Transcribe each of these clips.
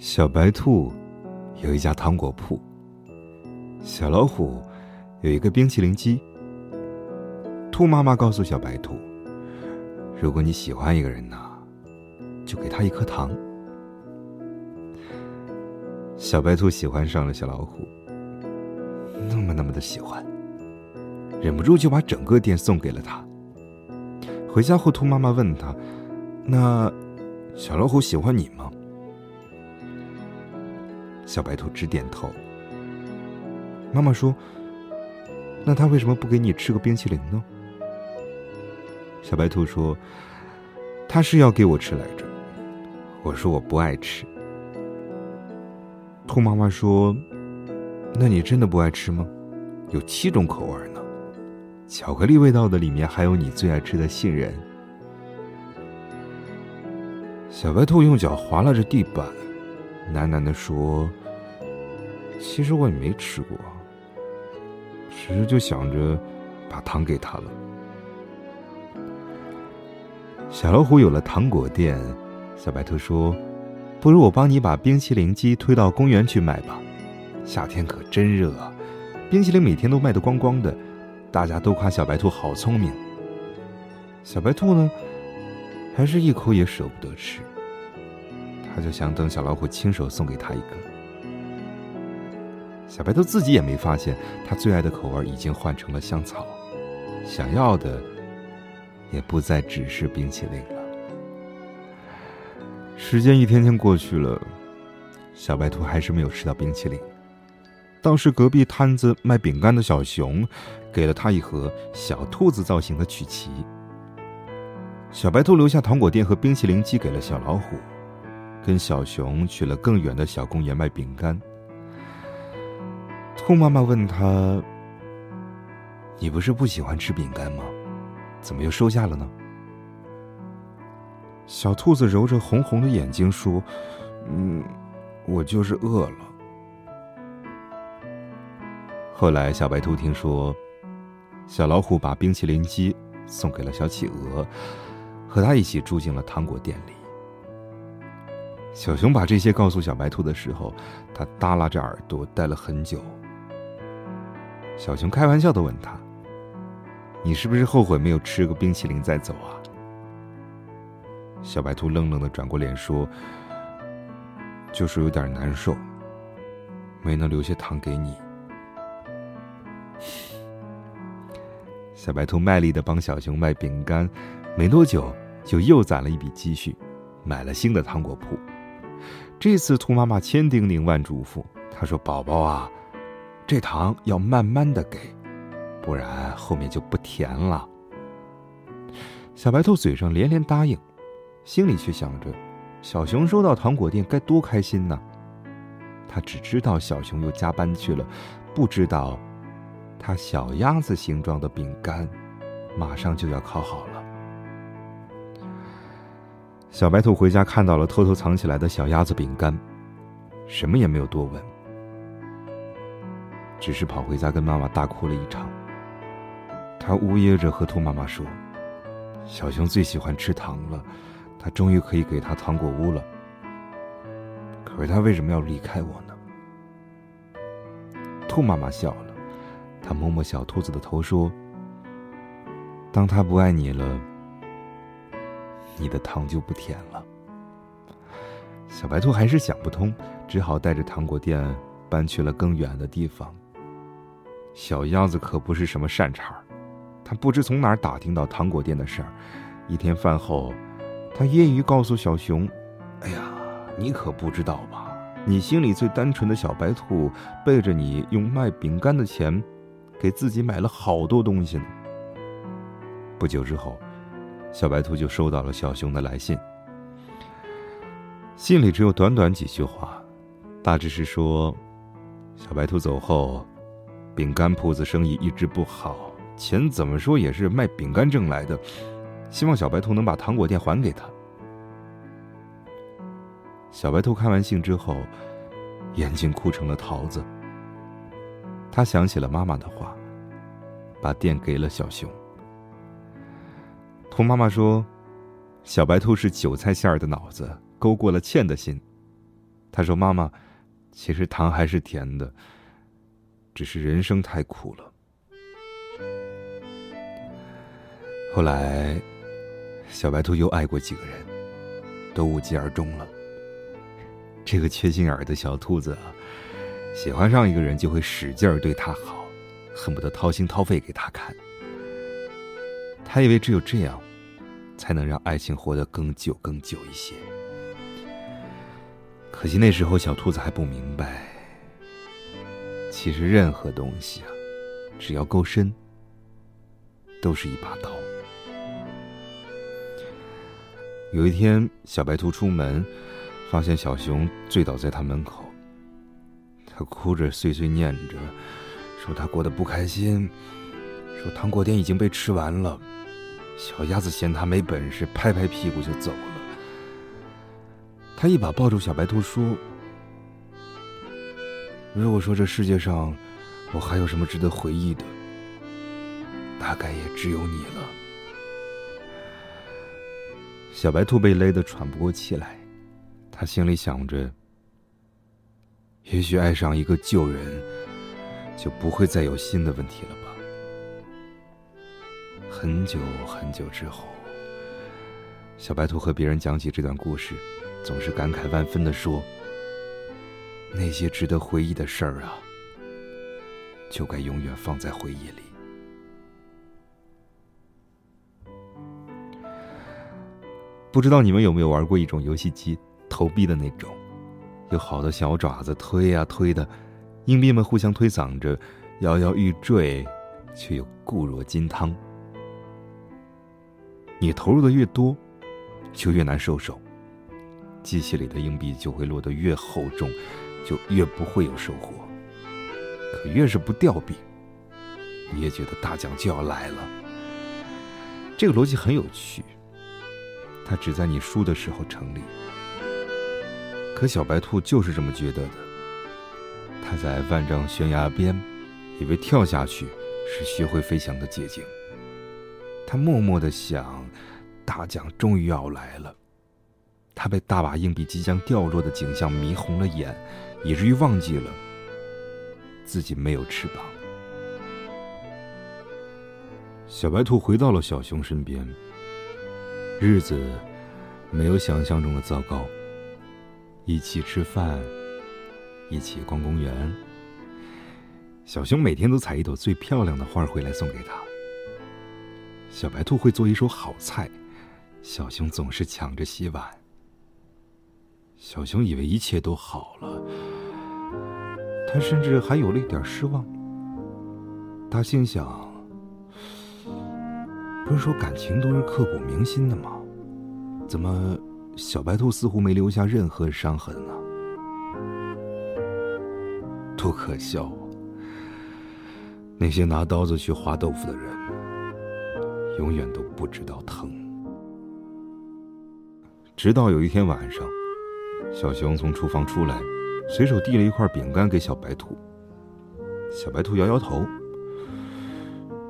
小白兔有一家糖果铺，小老虎有一个冰淇淋机。兔妈妈告诉小白兔：“如果你喜欢一个人呢，就给他一颗糖。”小白兔喜欢上了小老虎，那么那么的喜欢，忍不住就把整个店送给了他。回家后，兔妈妈问他：“那小老虎喜欢你吗？”小白兔直点头。妈妈说：“那他为什么不给你吃个冰淇淋呢？”小白兔说：“他是要给我吃来着。”我说：“我不爱吃。”兔妈妈说：“那你真的不爱吃吗？有七种口味呢，巧克力味道的里面还有你最爱吃的杏仁。”小白兔用脚划拉着地板，喃喃的说。其实我也没吃过，只是就想着把糖给他了。小老虎有了糖果店，小白兔说：“不如我帮你把冰淇淋机推到公园去卖吧，夏天可真热啊，冰淇淋每天都卖得光光的，大家都夸小白兔好聪明。”小白兔呢，还是一口也舍不得吃，他就想等小老虎亲手送给他一个。小白兔自己也没发现，他最爱的口味已经换成了香草，想要的也不再只是冰淇淋了。时间一天天过去了，小白兔还是没有吃到冰淇淋。倒是隔壁摊子卖饼干的小熊，给了他一盒小兔子造型的曲奇。小白兔留下糖果店和冰淇淋机给了小老虎，跟小熊去了更远的小公园卖饼干。兔妈妈问他：“你不是不喜欢吃饼干吗？怎么又收下了呢？”小兔子揉着红红的眼睛说：“嗯，我就是饿了。”后来，小白兔听说，小老虎把冰淇淋机送给了小企鹅，和他一起住进了糖果店里。小熊把这些告诉小白兔的时候，它耷拉着耳朵，待了很久。小熊开玩笑的问他：“你是不是后悔没有吃个冰淇淋再走啊？”小白兔愣愣的转过脸说：“就是有点难受，没能留些糖给你。”小白兔卖力的帮小熊卖饼干，没多久就又攒了一笔积蓄，买了新的糖果铺。这次兔妈妈千叮咛万嘱咐，她说：“宝宝啊。”这糖要慢慢的给，不然后面就不甜了。小白兔嘴上连连答应，心里却想着，小熊收到糖果店该多开心呢。他只知道小熊又加班去了，不知道，他小鸭子形状的饼干，马上就要烤好了。小白兔回家看到了偷偷藏起来的小鸭子饼干，什么也没有多问。只是跑回家跟妈妈大哭了一场。他呜咽着和兔妈妈说：“小熊最喜欢吃糖了，他终于可以给他糖果屋了。可是他为什么要离开我呢？”兔妈妈笑了，她摸摸小兔子的头说：“当他不爱你了，你的糖就不甜了。”小白兔还是想不通，只好带着糖果店搬去了更远的地方。小鸭子可不是什么善茬儿，他不知从哪儿打听到糖果店的事儿。一天饭后，他揶揄告诉小熊：“哎呀，你可不知道吧？你心里最单纯的小白兔，背着你用卖饼干的钱，给自己买了好多东西呢。”不久之后，小白兔就收到了小熊的来信。信里只有短短几句话，大致是说，小白兔走后。饼干铺子生意一直不好，钱怎么说也是卖饼干挣来的。希望小白兔能把糖果店还给他。小白兔看完信之后，眼睛哭成了桃子。他想起了妈妈的话，把店给了小熊。兔妈妈说：“小白兔是韭菜馅儿的脑子，勾过了芡的心。他说：“妈妈，其实糖还是甜的，只是人生太苦了。”后来，小白兔又爱过几个人，都无疾而终了。这个缺心眼儿的小兔子啊，喜欢上一个人就会使劲儿对他好，恨不得掏心掏肺给他看。他以为只有这样，才能让爱情活得更久更久一些。可惜那时候小兔子还不明白，其实任何东西啊，只要够深，都是一把刀。有一天，小白兔出门，发现小熊醉倒在他门口。他哭着碎碎念着，说他过得不开心，说糖果店已经被吃完了。小鸭子嫌他没本事，拍拍屁股就走了。他一把抱住小白兔，说：“如果说这世界上我还有什么值得回忆的，大概也只有你了。”小白兔被勒得喘不过气来，他心里想着：“也许爱上一个旧人，就不会再有新的问题了吧。”很久很久之后，小白兔和别人讲起这段故事。总是感慨万分的说：“那些值得回忆的事儿啊，就该永远放在回忆里。”不知道你们有没有玩过一种游戏机，投币的那种，有好多小爪子推呀推的，硬币们互相推搡着，摇摇欲坠，却又固若金汤。你投入的越多，就越难收手。机器里的硬币就会落得越厚重，就越不会有收获。可越是不掉币，你也觉得大奖就要来了。这个逻辑很有趣，它只在你输的时候成立。可小白兔就是这么觉得的。它在万丈悬崖边，以为跳下去是学会飞翔的捷径。他默默的想，大奖终于要来了。他被大把硬币即将掉落的景象迷红了眼，以至于忘记了自己没有翅膀。小白兔回到了小熊身边，日子没有想象中的糟糕。一起吃饭，一起逛公园。小熊每天都采一朵最漂亮的花回来送给他。小白兔会做一手好菜，小熊总是抢着洗碗。小熊以为一切都好了，他甚至还有了一点失望。他心想：“不是说感情都是刻骨铭心的吗？怎么小白兔似乎没留下任何伤痕呢？多可笑啊！那些拿刀子去划豆腐的人，永远都不知道疼。”直到有一天晚上。小熊从厨房出来，随手递了一块饼干给小白兔。小白兔摇摇头，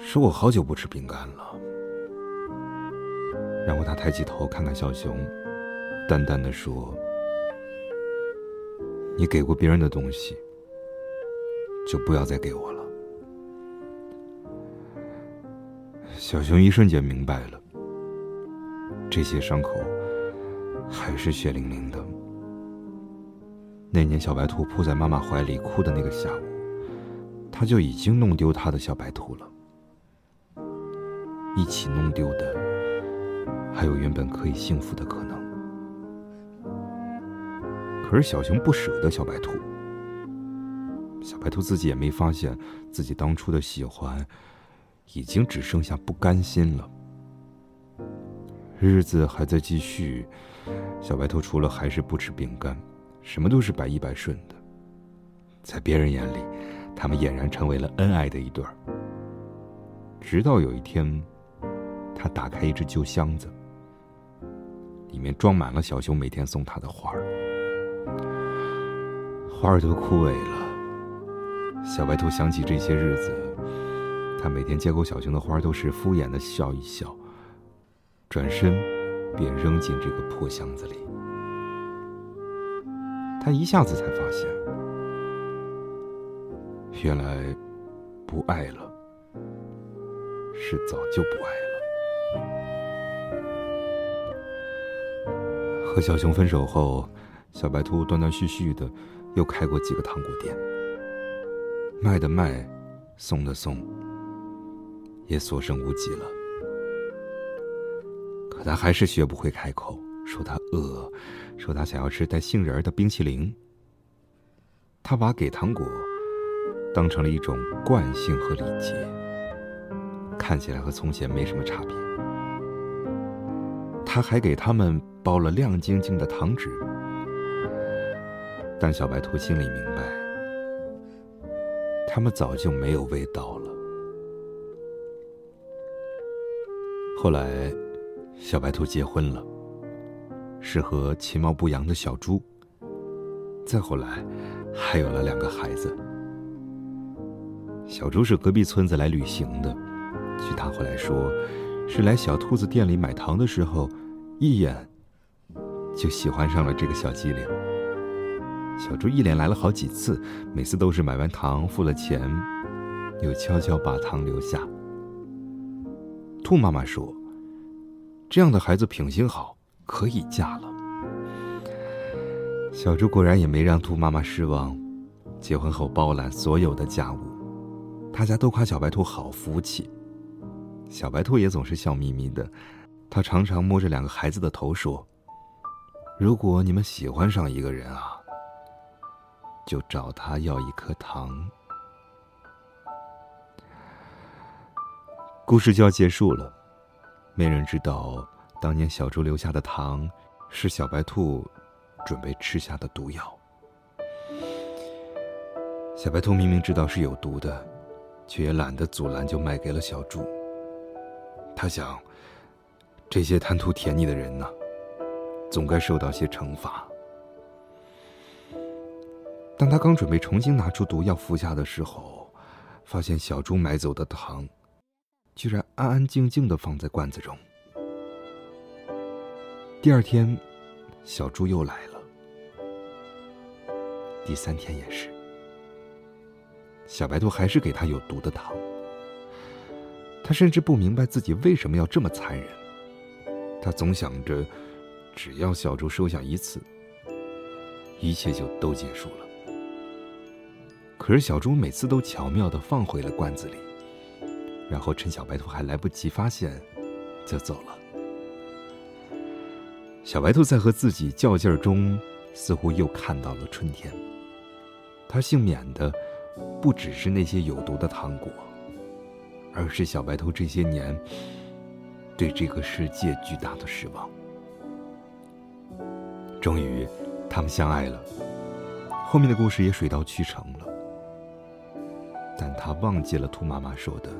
说：“我好久不吃饼干了。”然后他抬起头看看小熊，淡淡的说：“你给过别人的东西，就不要再给我了。”小熊一瞬间明白了，这些伤口还是血淋淋的。那年小白兔扑在妈妈怀里哭的那个下午，他就已经弄丢他的小白兔了。一起弄丢的，还有原本可以幸福的可能。可是小熊不舍得小白兔，小白兔自己也没发现自己当初的喜欢，已经只剩下不甘心了。日子还在继续，小白兔除了还是不吃饼干。什么都是百依百顺的，在别人眼里，他们俨然成为了恩爱的一对儿。直到有一天，他打开一只旧箱子，里面装满了小熊每天送他的花儿，花儿都枯萎了。小白兔想起这些日子，他每天接过小熊的花，都是敷衍的笑一笑，转身便扔进这个破箱子里。他一下子才发现，原来不爱了，是早就不爱了。和小熊分手后，小白兔断断续续的又开过几个糖果店，卖的卖，送的送，也所剩无几了。可他还是学不会开口。说他饿，说他想要吃带杏仁的冰淇淋。他把给糖果当成了一种惯性和礼节，看起来和从前没什么差别。他还给他们包了亮晶晶的糖纸，但小白兔心里明白，他们早就没有味道了。后来，小白兔结婚了。是和其貌不扬的小猪。再后来，还有了两个孩子。小猪是隔壁村子来旅行的，据他后来说，是来小兔子店里买糖的时候，一眼就喜欢上了这个小机灵。小猪一连来了好几次，每次都是买完糖付了钱，又悄悄把糖留下。兔妈妈说：“这样的孩子品行好。”可以嫁了。小猪果然也没让兔妈妈失望，结婚后包揽所有的家务，大家都夸小白兔好福气。小白兔也总是笑眯眯的，他常常摸着两个孩子的头说：“如果你们喜欢上一个人啊，就找他要一颗糖。”故事就要结束了，没人知道。当年小猪留下的糖，是小白兔准备吃下的毒药。小白兔明明知道是有毒的，却也懒得阻拦，就卖给了小猪。他想，这些贪图甜腻的人呢，总该受到些惩罚。当他刚准备重新拿出毒药服下的时候，发现小猪买走的糖，安安静静的放在罐子中。第二天，小猪又来了。第三天也是，小白兔还是给他有毒的糖。他甚至不明白自己为什么要这么残忍。他总想着，只要小猪收下一次，一切就都结束了。可是小猪每次都巧妙的放回了罐子里，然后趁小白兔还来不及发现，就走了。小白兔在和自己较劲儿中，似乎又看到了春天。他幸免的，不只是那些有毒的糖果，而是小白兔这些年对这个世界巨大的失望。终于，他们相爱了，后面的故事也水到渠成了。但他忘记了兔妈妈说的：“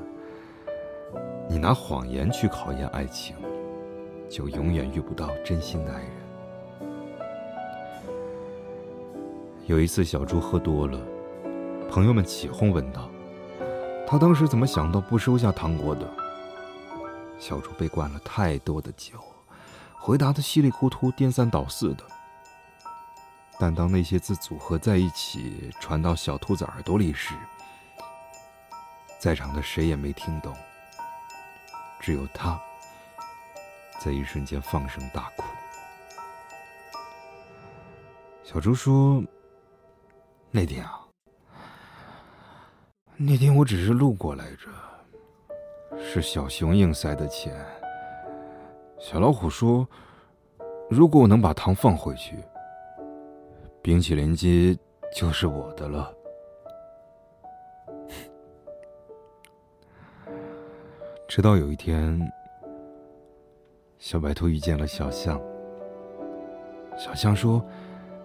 你拿谎言去考验爱情。”就永远遇不到真心的爱人。有一次，小猪喝多了，朋友们起哄问道：“他当时怎么想到不收下糖果的？”小猪被灌了太多的酒，回答的稀里糊涂、颠三倒四的。但当那些字组合在一起，传到小兔子耳朵里时，在场的谁也没听懂，只有他。在一瞬间放声大哭。小猪说：“那天啊，那天我只是路过来着，是小熊硬塞的钱。小老虎说，如果我能把糖放回去，冰淇淋机就是我的了。直到有一天。”小白兔遇见了小象。小象说：“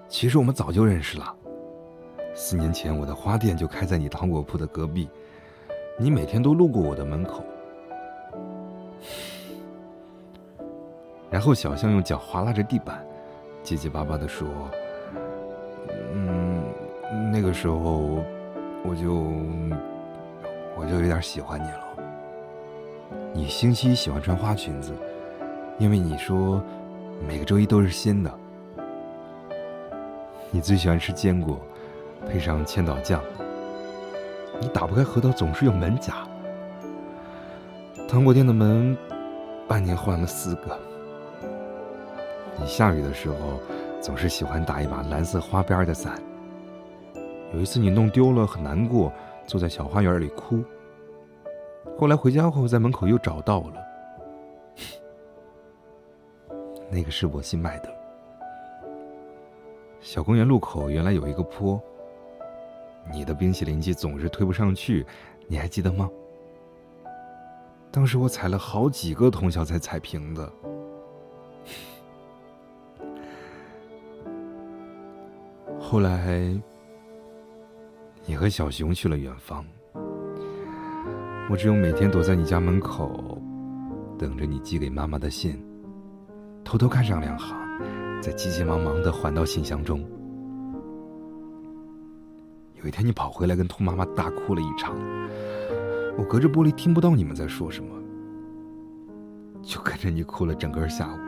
其实我们早就认识了。四年前，我的花店就开在你糖果铺的隔壁，你每天都路过我的门口。”然后小象用脚划拉着地板，结结巴巴的说：“嗯，那个时候，我就我就有点喜欢你了。你星期一喜欢穿花裙子。”因为你说，每个周一都是新的。你最喜欢吃坚果，配上千岛酱。你打不开核桃总是用门夹。糖果店的门，半年换了四个。你下雨的时候，总是喜欢打一把蓝色花边的伞。有一次你弄丢了，很难过，坐在小花园里哭。后来回家后，在门口又找到了。那个是我新买的。小公园路口原来有一个坡。你的冰淇淋机总是推不上去，你还记得吗？当时我踩了好几个通宵才踩平的。后来，你和小熊去了远方，我只有每天躲在你家门口，等着你寄给妈妈的信，偷偷看上两行，再急急忙忙的还到信箱中。有一天你跑回来跟兔妈妈大哭了一场，我隔着玻璃听不到你们在说什么，就跟着你哭了整个下午。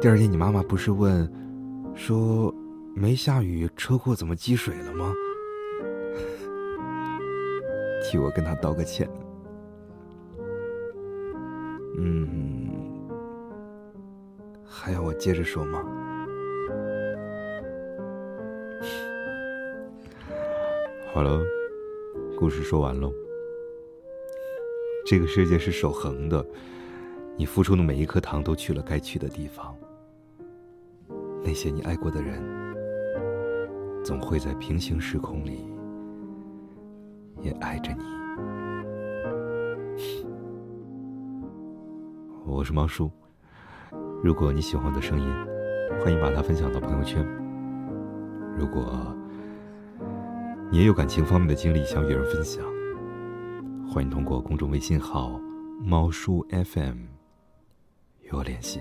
第二天你妈妈不是问，说没下雨车库怎么积水了吗？替我跟他道个歉。嗯，还要我接着说吗？好了，故事说完喽。这个世界是守恒的，你付出的每一颗糖都去了该去的地方。那些你爱过的人，总会在平行时空里也爱着你。我是猫叔，如果你喜欢我的声音，欢迎把它分享到朋友圈。如果。你也有感情方面的经历想与人分享，欢迎通过公众微信号“猫叔 FM” 与我联系。